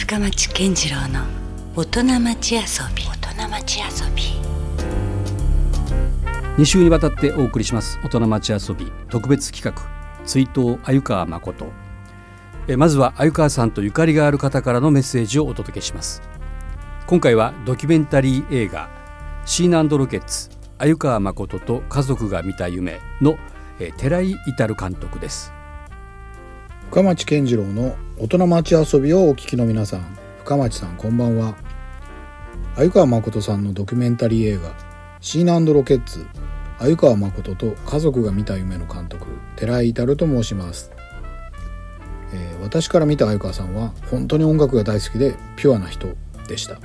深町健次郎の大人町遊び。大人町遊び。2週にわたってお送りします。大人町遊び。特別企画。追悼鮎川誠。えまずは鮎川さんとゆかりがある方からのメッセージをお届けします。今回はドキュメンタリー映画シーナンドロケッツ鮎川誠と家族が見た夢のえ寺井至監督です。深町健次郎の大人町遊びをお聞きの皆さん深町さんこんばんは。鮎川誠さんのドキュメンタリー映画シーナロケッツ。鮎川誠と家族が見た夢の監督寺井至と申します、えー、私から見た鮎川さんは本当に音楽が大好きでピュアな人でした。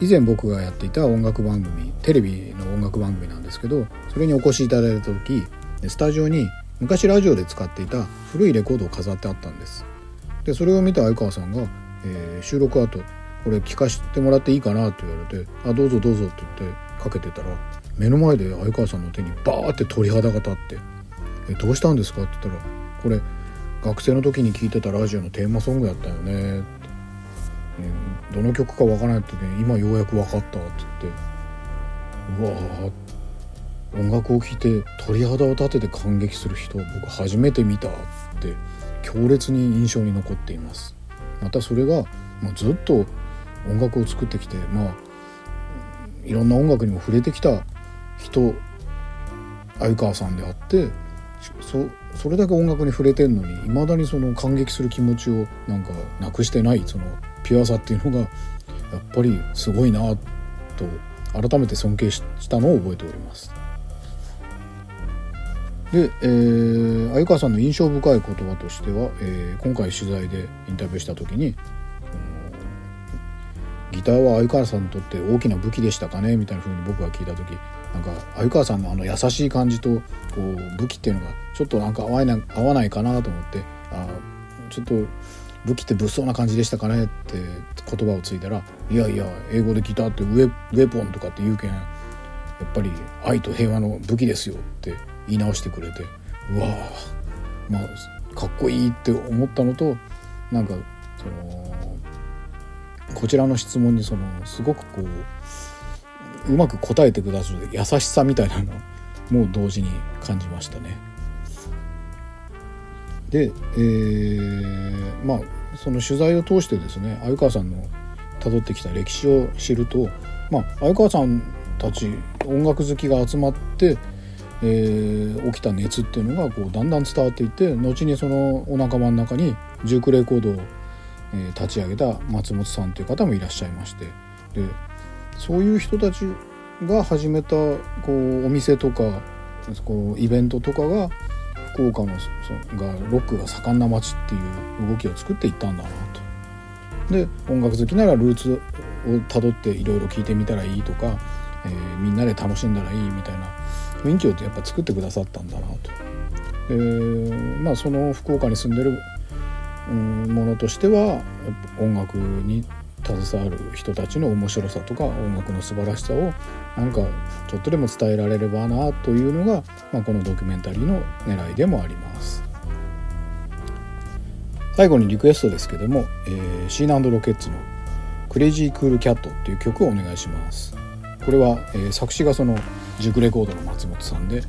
以前僕がやっていた音楽番組テレビの音楽番組なんですけどそれにお越しいただいた時スタジオに昔ラジオで使っていた古いレコードを飾ってあったんですでそれを見た相川さんが、えー、収録後これ聞かせてもらっていいかなって言われて「あどうぞどうぞ」って言ってかけてたら目の前で相川さんの手にバーって鳥肌が立って「えどうしたんですか?」って言ったら「これ学生の時に聴いてたラジオのテーマソングやったよね」って「どの曲かわからないってね今ようやく分かった」って言ってうわって音楽を聴いて鳥肌を立てて感激する人を僕初めて見たって強烈に印象に残っていますまたそれが、まあ、ずっと音楽を作ってきてまあいろんな音楽にも触れてきた人相川さんであってそそれだけ音楽に触れてんのにいまだにその感激する気持ちをなんかなくしてないそのピュアさっていうのがやっぱりすごいなと改めて尊敬したのを覚えております。で、えー、鮎川さんの印象深い言葉としては、えー、今回取材でインタビューした時に「ギターは鮎川さんにとって大きな武器でしたかね?」みたいな風に僕が聞いた時なんか鮎川さんのあの優しい感じとこう武器っていうのがちょっとなんか合わない合わないかなと思ってあちょっと武器って物騒な感じでしたかねって言葉をついたら「いやいや英語でギターってウェウェポンとかって言うけんやっぱり愛と平和の武器ですよ」って言い直してくれてうわまあかっこいいって思ったのとなんかそのこちらの質問にそのすごくこううまく答えてくださる優しさみたいなのも同時に感じましたね。で、えー、まあその取材を通してですね鮎川さんの辿ってきた歴史を知ると、まあ、鮎川さんたち音楽好きが集まってえー、起きた熱っていうのがこうだんだん伝わっていって後にそのお仲間の中にジュークレコードを、えー、立ち上げた松本さんという方もいらっしゃいましてでそういう人たちが始めたこうお店とかこうイベントとかが福岡のそがロックが盛んな街っていう動きを作っていったんだなと。で音楽好きならルーツをたどっていろいろ聴いてみたらいいとか、えー、みんなで楽しんだらいいみたいな雰囲気をやっぱ作ってくださったんだなと。でまあその福岡に住んでる、うん、ものとしては音楽に携わる人たちの面白さとか音楽の素晴らしさをなんかちょっとでも伝えられればなというのが、まあ、このドキュメンタリーの狙いでもあります最後にリクエストですけども、えー、シーナロケッツの「クレイジークールキャット」っていう曲をお願いしますこれは、えー、作詞がその塾レコードの松本さんで、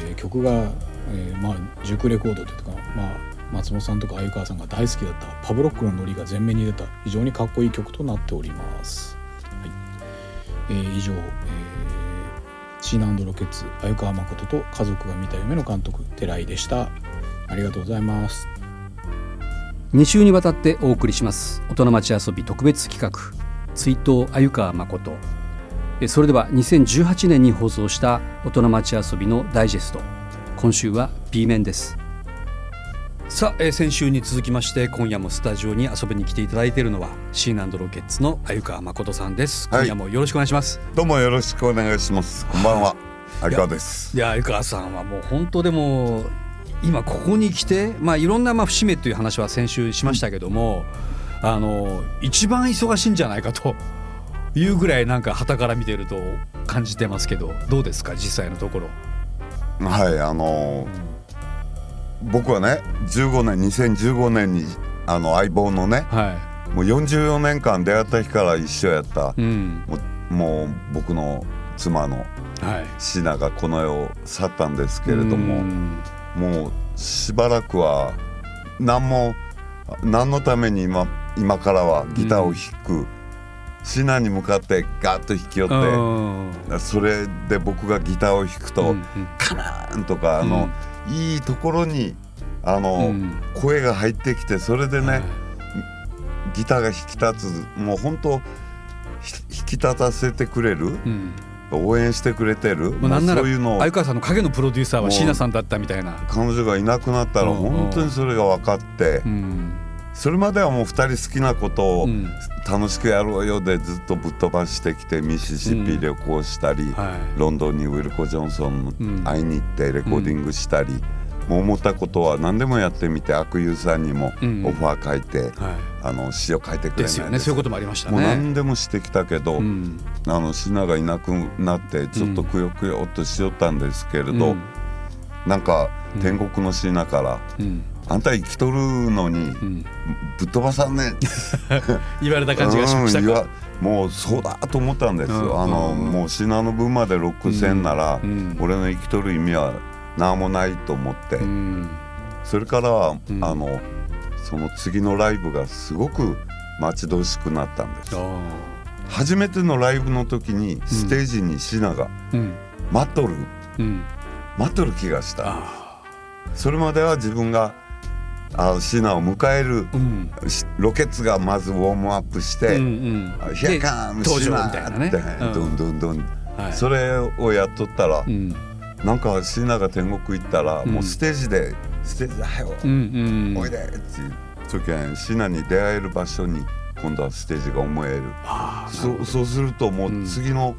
えー、曲が、えー、まあ塾レコードというか、まあ、松本さんとか鮎川さんが大好きだったパブロックのノリが前面に出た非常にかっこいい曲となっております。はいえー、以上、えー、シーナロケッツ鮎川誠と家族が見た夢の監督寺井でした。ありがとうございます。2週にわたってお送りします大人町遊び特別企画追悼鮎川誠それでは2018年に放送した大人町遊びのダイジェスト。今週は B 面です。さあ、えー、先週に続きまして今夜もスタジオに遊びに来ていただいているのはシーナンドロケッツの鮎川誠さんです、はい、今夜もよろしくお願いします。どうもよろしくお願いします。こんばんは。鮎川です。いや鮎川さんはもう本当でも今ここに来てまあいろんなまあ節目という話は先週しましたけども、うん、あの一番忙しいんじゃないかというぐらいなんか旗から見てると感じてますけどどうですか実際のところ。はいあのー、僕はね15年2015年にあの相棒のねはもう44年間出会った日から一緒やった。い、うん、もうもう僕の妻のはい。シナがこの世を去ったんですけれどうもん。もうしばらくは何も何のために今今からはギターを弾く、シナに向かってガーッと弾き寄って、うん。それで僕がギターを弾くと、カナーンとかあの、いいところにあの、うん。声が入ってきてそれでね、はい。ギターが引き立つもう本当ひ引き立たせてくれるうん。応援してくれてる、もうなんならそういうのを相川さんの影のプロデューサーは椎名さんだったみたいな。彼女がいなくなったら本当にそれが分かって、うんそれまではもう2人好きなことをうん。楽しくやろうよでずっとぶっ飛ばしてきてミシシッピ旅行したり、はい。ロンドンにウィルコ・ジョンソンうん。会いに行ってレコーディングしたり、もう思ったことは何でもやってみて悪友さんにもうん。オファー書いて、はあの詩を書いてくい、れないですよ。ね。そういうこともありましたもうね。何でもしてきたけど、うん。あのシナがいなくなってちょっとくよくよっとしよったんですけれど、うん。なんかうん天国のシナからうん「あんた生きとるのにうんぶっ飛ばさんね。ん 」言われた感じがしましたうん。もうそうだと思ったんですよ、うんあのうんもうシナの分までロックせんなら、うん俺の生きとる意味は何もないと思って、うん。それからは、うん。あのその次のライブがすごく待ち遠しくなったんです。あ初めてのライブの時にステージにシナが待っとる、うん。待っとる気がした。あ。それまでは自分があシナを迎えるーうん。しロケッツがまずウォームアップしてうんうん「ヒアカム登場シナ」みたいなね。どん。どんどんはい。それをやっとったらうん。なんかシナが天国行ったらうん。もうステージで「ステージだようんうん。おいで!」っていう。時はシナに出会える場所に今度はステージが思える。そうそうするともう次の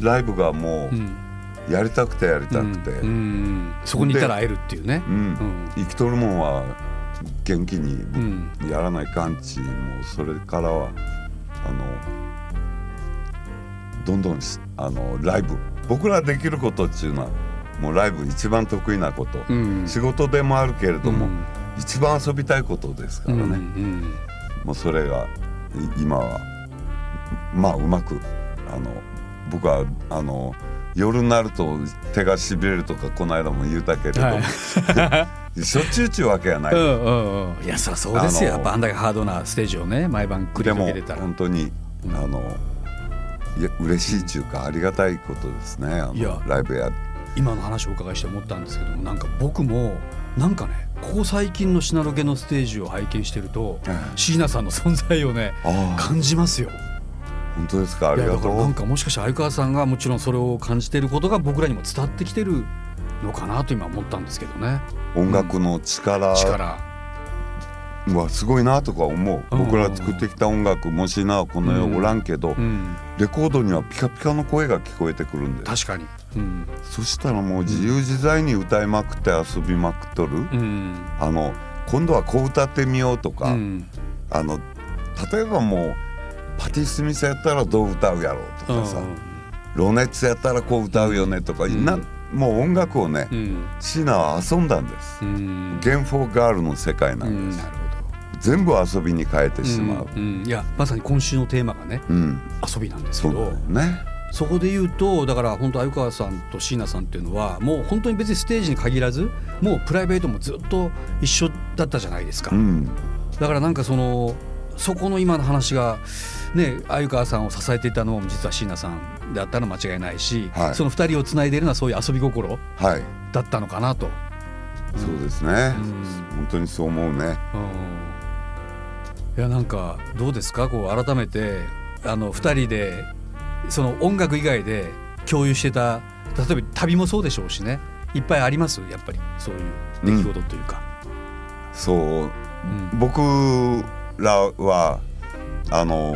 ライブがもううん。やりたくてやりたくて、うんうん。そこにいたら会えるっていうね。うん。うん。生きとるもんは元気にうん。やらないかんち、もうそれからはあのどんどんしあのライブ。僕らできることっていうのはもうライブ一番得意なこと、うん。仕事でもあるけれども、うん。一番遊びたいことですからね、うんうんもうそれがい今はまあうまくあの僕はあの夜になると手がしびれるとかこの間も言うたけれども、はしょっちゅうっちゅうわけがない、うんうんうん。いやそりゃそうですよ。やっぱあんだけハードなステージをね毎晩繰り広げてたら。本当にあのいや嬉しいっていうかありがたいことですね。あいやのライブや。今の話をお伺いして思ったんですけどもなんか僕もなんかねここ最近のシナロケのステージを拝見してるとええ。椎名さんの存在をね感じますよ。本当ですか？ありがとう。なんかもしかして相川さんがもちろんそれを感じていることが僕らにも伝わってきてるのかなと今思ったんですけどね。音楽の力力。はすごいなとか思う。うん。僕ら作ってきた音楽もしなこの世おらんけど、うん。レコードにはピカピカの声が聞こえてくるんで。す確かに。うん。そしたらもう自由自在に歌いまくって遊びまくっとる、うん。あの今度はこう歌ってみようとか、うん。あの例えばもうパティ・スミスやったらどう歌うやろうとかさ、ロネッツやったらこう歌うよねとか、ん。なもう音楽をね、うんシーナは遊んだんです。うんゲンフォーガールの世界なです。うんんなるほど全部遊びに変えてしまう。うんうんいやまさに今週のテーマがねうん、遊びなんですけどね。そこで言うとだから本当鮎川さんと椎名さんっていうのはもう本当に別にステージに限らずもうプライベートもずっと一緒だったじゃないですか、うん、だからなんかそのそこの今の話がね鮎川さんを支えていたのも実は椎名さんであったのは間違いないし、はい。その二人をつないでいるのはそういう遊び心はい、だったのかなと。そうですね。うん。本当にそう思うね。いやなんかどうですか？こう改めてあの2人でその音楽以外で共有してた例えば旅もそうでしょうしね。いっぱいあります？やっぱり。そういう出来事というか。そう、うん。僕らはあの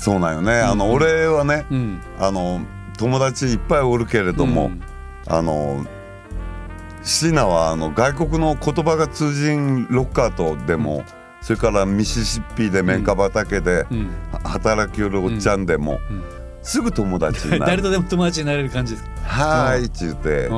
そそうなんよね。あの、うん。俺はね、うん。あの友達いっぱいおるけれども、うん。あのシーナはあの外国の言葉が通じんロッカーとでも、それからミシシッピで綿花畑で働きよるおっちゃんでも、うん。すぐ友達になる。誰とでも友達になれる感じですか？はーいって。言って、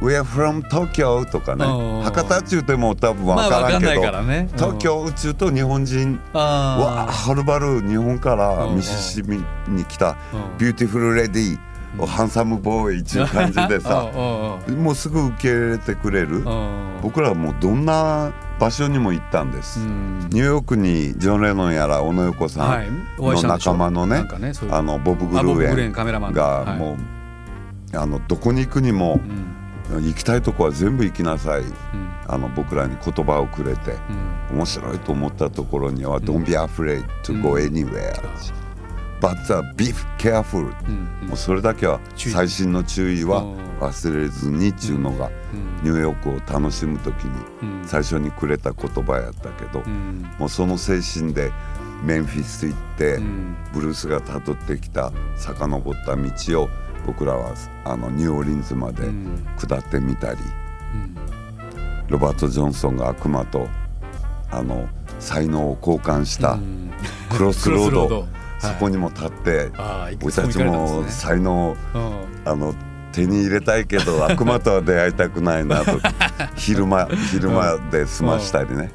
うん「We are from Tokyo」とかね。うん博多っちゅうても多分分まあからんけど、わかんないからね。うん東京っちゅうと日本人はるばる日本からうん。ミシシッピに来たうん。 beautiful ladyうん。ハンサムボーイっていう感じでさ もうすぐ受け入れてくれる。僕らはもうどんな場所にも行ったんです、ニューヨークにジョン・レノンやら小野横さはい。んお会いしたんでしょ仲間のねなんかねそういう。あのボブ・グルーエンンカメラマンがはい。もう、あのどこに行くにもうん行きたいとこは全部行きなさい。うん。あの僕らに言葉をくれてうん。面白いと思ったところには「ん。Don't be afraid to go うん。Anywhere」But uh, be careful うん。もうそれだけは注意。細心の注意はうん。忘れずにっていうのがうん。ニューヨークを楽しむ時にうん。最初にくれた言葉やったけどうん。もうその精神でメンフィス行ってうん。ブルースがたどってきた遡った道を僕らはあのニューオーリンズまでうん。下ってみたりうん。ロバート・ジョンソンが悪魔とあの才能を交換したうん。クロスロード。そこにも立ってああいく俺たちつも才能をあの手に入れたいけど 悪魔とは出会いたくないなと昼間昼間で済ましたりね。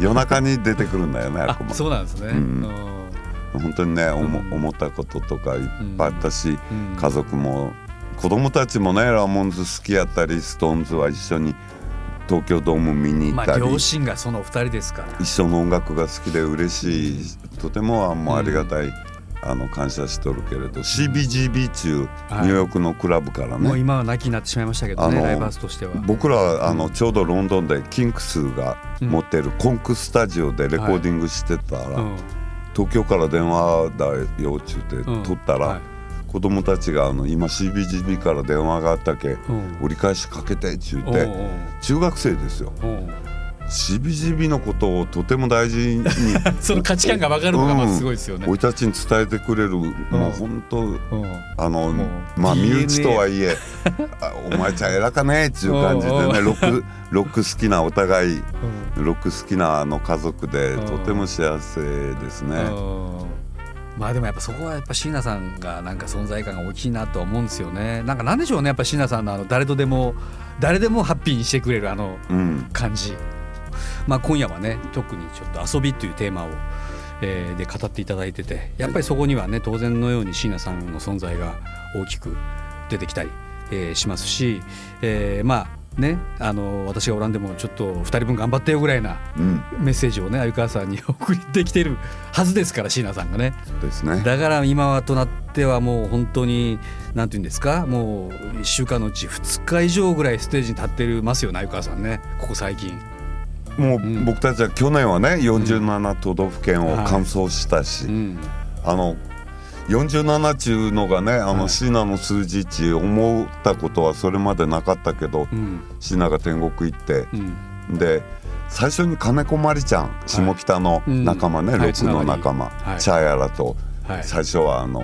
夜中に出てくるんだよね悪魔。あそうなんですね。うん本当にね思うん。思ったこととかいっぱいあったしうん。家族も子供たちもねラモンズ好きやったりストーンズは一緒に東京ドーム見に行ったり、まあ両親がその二人ですから。一緒の音楽が好きで嬉しい。とてもあもうありがたい、あの感謝しとるけれど CBGB 中、はいニューヨークのクラブからね。もう今は亡きになってしまいましたけどねライブハウスとしては。僕らあのちょうどロンドンでキンクスが持ってるコンクスタジオでレコーディングしてたら、うん東京から電話だよっちゅうてうん。取ったら、はい。子供たちがあの今 CBGB から電話があったけ、うん。折り返しかけてっちゅうて中学生ですよおう CBGB のことをとても大事に。その価値観が分かるのがまずすごいですよね。俺たちに伝えてくれる、もう本当うん。あのまあ身内とはいえあお前ちゃん偉かねっていう感じでねロックロック好きなお互いうん。ロック好きなあの家族でうん。とても幸せですね。うん。まあでもやっぱそこはやっぱ椎名さんがなんか存在感が大きいなとは思うんですよね。なんかなんでしょうねやっぱ椎名さんのあの誰とでも誰でもハッピーにしてくれるあのうん、感じまあ今夜はね特にちょっと遊びというテーマを、えーで語っていただいててやっぱりそこにはね当然のように椎名さんの存在が大きく出てきたり、えーしますし、えーまあねあの私がおらんでもちょっと2人分頑張ってよぐらいなうん、メッセージをね鮎川さんに送ってきてるはずですから椎名さんがねですね。だから今となってはもう本当に何て言うんですか？もう1週間のうち2日以上ぐらいステージに立ってますよね鮎川さんねここ最近。もううん。僕たちは去年はね47都道府県を完走したし、うん。あの47中のがねあはい。のシナの数字値思ったことはそれまでなかったけど、うん。シナが天国行ってうん。で最初に金子まりちゃん下北の仲間ね、うんロックの仲間、はい。チャーヤラとはい。最初はあの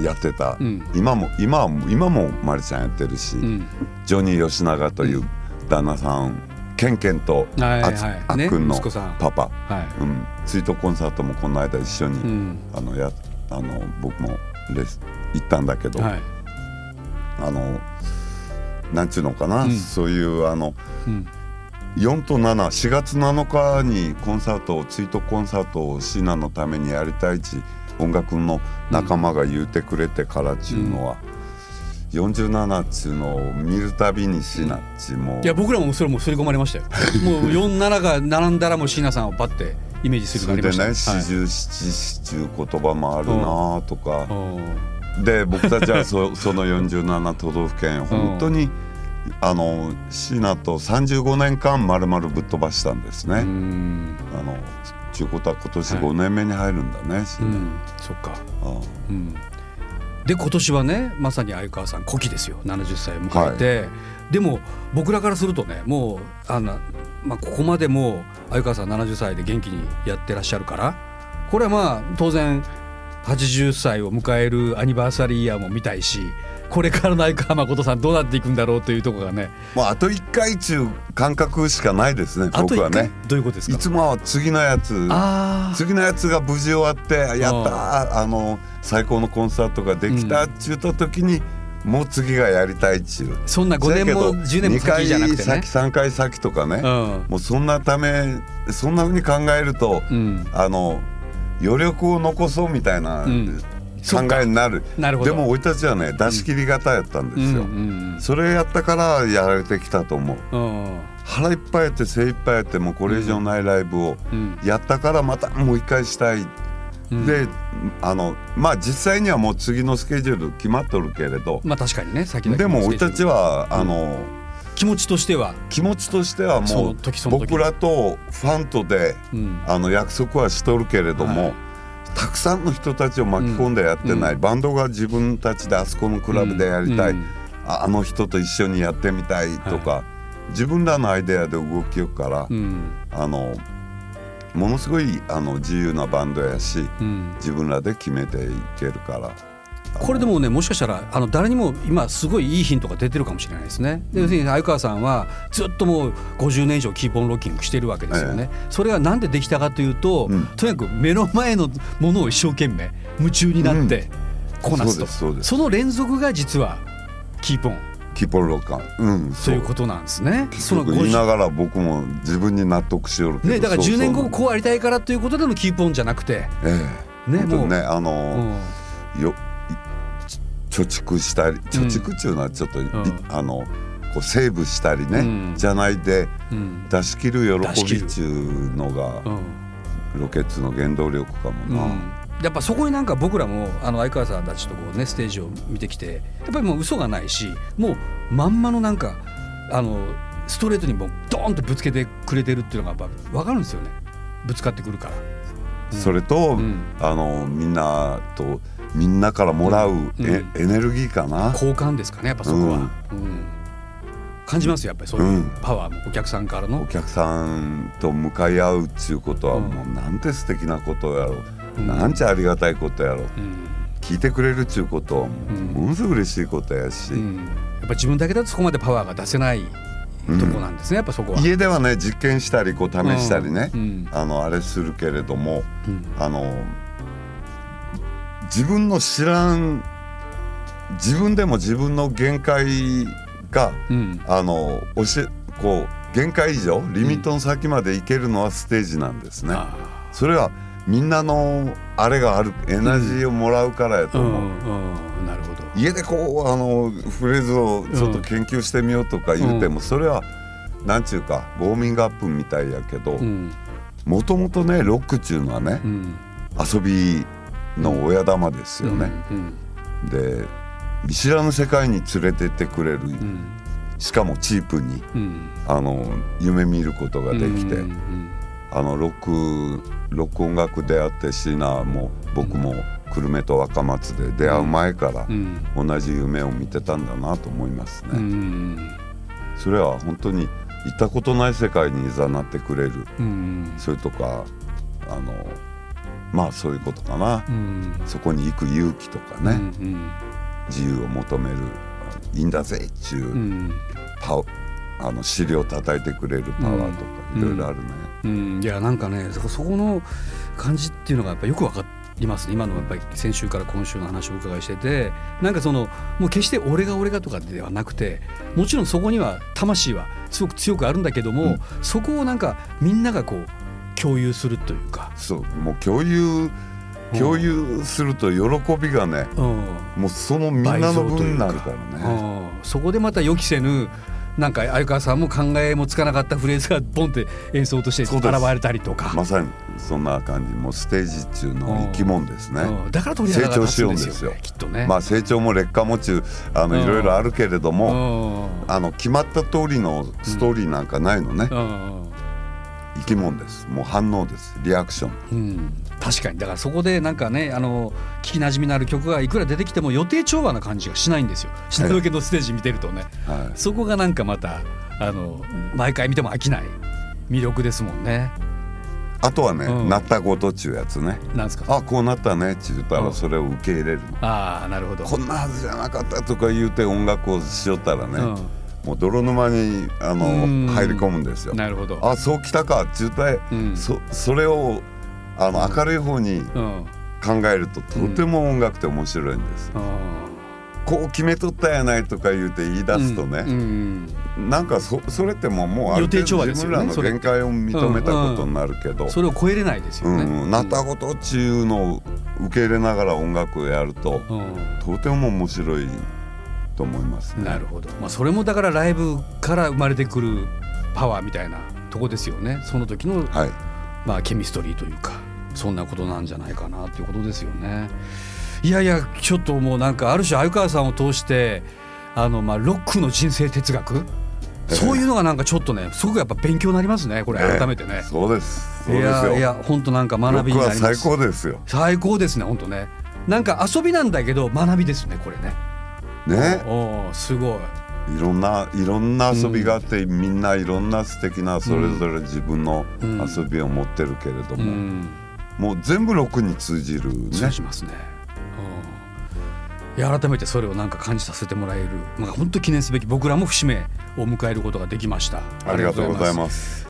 やってた、うん。今も今は今もまりちゃんやってるし、うん。ジョニー吉永という旦那さん、ケンケンとはいあつはいねあっくんのパパ、はい。うん、追悼コンサートもこの間一緒に、うん。あのやあの僕もレス行ったんだけど、はい。あのなんちゅうのかな、うん。そういうあのうん。4と74月7日にコンサートを追悼コンサートをシナのためにやりたいち音楽の仲間が言うてくれてからっちゅうのは、47っちゅうのを見るたびにシナっちも。いや僕らもそれも刷り込まれましたよ。もう47が並んだらもう椎名さんをパッてイメージするようになりました。それでね。四十七七ちゅう言葉もあるなとか、はいで僕たちはそ その47都道府県本当に、あのシナと35年間まるまるぶっ飛ばしたんですね。うん。あのちゅうことは今年5年目に入るんだね、シナ。うんそっか。あうんで今年はねまさに鮎川さん古希ですよ。70歳を迎えて、でも僕らからするとねもうあの、まあ、ここまでもう鮎川さん70歳で元気にやってらっしゃるから。これはまあ当然80歳を迎えるアニバーサリーイヤーも見たいしこれからの鮎川誠さんどうなっていくんだろうというところがね。もうあと1回ちゅう感覚しかないですねあと1回？僕はね。どういうことですか？いつもは次のやつあ次のやつが無事終わってやったーあの最高のコンサートができたっちゅうた時にもう次がやりたいっちゅう。そんな5年も10年も先じゃなくてね。2回先3回先とかね、うん。もうそんなためそんなふうに考えると、うん。あの余力を残そうみたいなうん考えになる、なるほど。でも俺たちはね出し切り型やったんですよ、うんそれやったからやられてきたと思う。うん。うん腹いっぱいやって精いっぱいやってもうこれ以上ないライブをうん。やったからまたもう一回したい、うん。であのまあ実際にはもう次のスケジュール決まっとるけれど、まあ確かにね先々でも俺たちはあの、気持ちとしては。気持ちとしてはもう僕らとファンとでうん。あの約束はしとるけれども、はいたくさんの人たちを巻き込んでやってない、うん。バンドが自分たちであそこのクラブでやりたい、うん。ああの人と一緒にやってみたいとか、自分らのアイデアで動きよくから、うん。あのものすごいあの自由なバンドやしうん。自分らで決めていけるから。これでもねもしかしたらあの誰にも今すごいいいヒントが出てるかもしれないですね。で要するに相川さんはずっともう50年以上キーポンロッキングしてるわけですよね。それがなんでできたかというと、うん。とにかく目の前のものを一生懸命夢中になってこなすと、そうですその連続が実はキーポン。キポロカン、うん、とそいうことなんですね。結局言いながら僕も自分に納得しよるね、だからそう10年後そうこうありたいからということでのキーポンじゃなくて、ええ。ねもうねあの、うん。よい貯蓄したり貯蓄っていうのはちょっと、いん。あのこうセーブしたりね、うん。じゃないでうん。出し切る喜びっちゅうのがうん。ロケッツの原動力かもな、うん。やっぱそこになんか僕らもあの相川さんたちとこうねステージを見てきてやっぱりもう嘘がないしもうまんまのなんかあのストレートにもうドーンとぶつけてくれてるっていうのがやっぱ分かるんですよね。ぶつかってくるから。それと、うん。あのみんなとみんなからもらうエ,、エネルギーかな、交換ですかねやっぱそこは、うん。感じますよやっぱりそういううん。パワーもお客さんからの。お、客さんと向かい合うっていうことはうん。もうなんて素敵なことやろう、うん。なんちゃありがたいことやろう。うん。聞いてくれるっちゅうことはものすごい嬉しいことやし、うん。やっぱ自分だけだとそこまでパワーが出せないとこなんですね、やっぱそこは。家ではね実験したりこう試したりね、うん。あのあれするけれどもうん。あの自分の知らん自分でも自分の限界がうん。あの教えこう限界以上リミットの先まで行けるのはステージなんですね。あそれはみんなのあれがあるエナジーをもらうからやと思う。うん。なるほど。家でこうあのフレーズをちょっと研究してみようとか言うても、それはなんちゅうかウォーミングアップみたいやけどうん。もともとねロックっちゅうのはね、うん。遊びの親玉ですよね。うんで見知らぬ世界に連れてってくれる、うん。しかもチープにうん。あの夢見ることができて、うんあのロックロック音楽出会ってシーナも僕も久留米と若松で出会う前からうん。同じ夢を見てたんだなと思いますね。うんそれは本当に行ったことない世界にいざなってくれる。うんそれとかあのまあそういうことかな、うん。そこに行く勇気とかね、うん自由を求めるいいんだぜっちゅう、うん。パワあの尻を叩いてくれるパワーとかうん。いろいろあるね。うん。いやなんかねそこの感じっていうのがやっぱよくわかります。ね今のやっぱり先週から今週の話をお伺いしてて。なんかそのもう決して俺が俺がとかではなくてもちろんそこには魂はすごく強くあるんだけども、うん。そこをなんかみんながこう共有するというか、そうもう共有共有すると喜びがねうん。もうそのみんなの分になるからね。うん。そこでまた予期せぬなんか相川さんも考えもつかなかったフレーズがボンって演奏として現れたりとか、まさにそんな感じもうステージっていうのは生き物ですね。うん。だから鳥肌が立つんですよ,、ね、成長しようんですきっとね。まあ成長も劣化も中あのうん。いろいろあるけれども、うん。あの決まった通りのストーリーなんかないのね、うん生き物です。もう反応です。リアクション。うん、確かに。だからそこでなんかねあの聞きなじみのある曲がいくら出てきても予定調和な感じがしないんですよ。品川家のステージ見てるとね、はい。そこがなんかまたあの毎回見ても飽きない。魅力ですもんね。あとはね、うん。なったことっちゅうやつね。なんですか？あこうなったね。って言ったうん。らそれを受け入れるの、ああなるほど。こんなはずじゃなかったとか言うて音楽をしよったらね、うんもう泥沼にあのうん。入り込むんですよ。なるほど。あそうきたか。って言ったら、うん。そそれをあの明るい方にうん。考えるととても音楽って面白いんです。うん。こう決めとったやないとか言うて言い出すとね、うん。なんかそそれってもうもうある程度自分らの限界を認めたことになるけど、それを超えれないですよね。うん、なったことっちゅうのを受け入れながら音楽をやると、うん。とても面白いと思いますね。なるほど、まあ、それもだからライブから生まれてくるパワーみたいなとこですよねその時の、はい、まあ、ケミストリーというかそんなことなんじゃないかなということですよね。いやいやちょっともうなんかある種鮎川さんを通してあのまあロックの人生哲学？そういうのがなんかちょっとねすごくやっぱ勉強になりますねこれ改めてね。そうです。そういですよ。やいや本当なんか学びになります。最高ですよ。最高ですね本当ね。なんか遊びなんだけど学びですねこれね。ね、おおすごい。いろんないろんな遊びがあって、みんないろんな素敵なそれぞれ自分のうん遊びを持ってるけれどうも、ん。もう全部ロックに通じるね通。じますね。改めてそれをなんか感じさせてもらえる、まあ本当記念すべき僕らも節目を迎えることができました。ありがとうございます。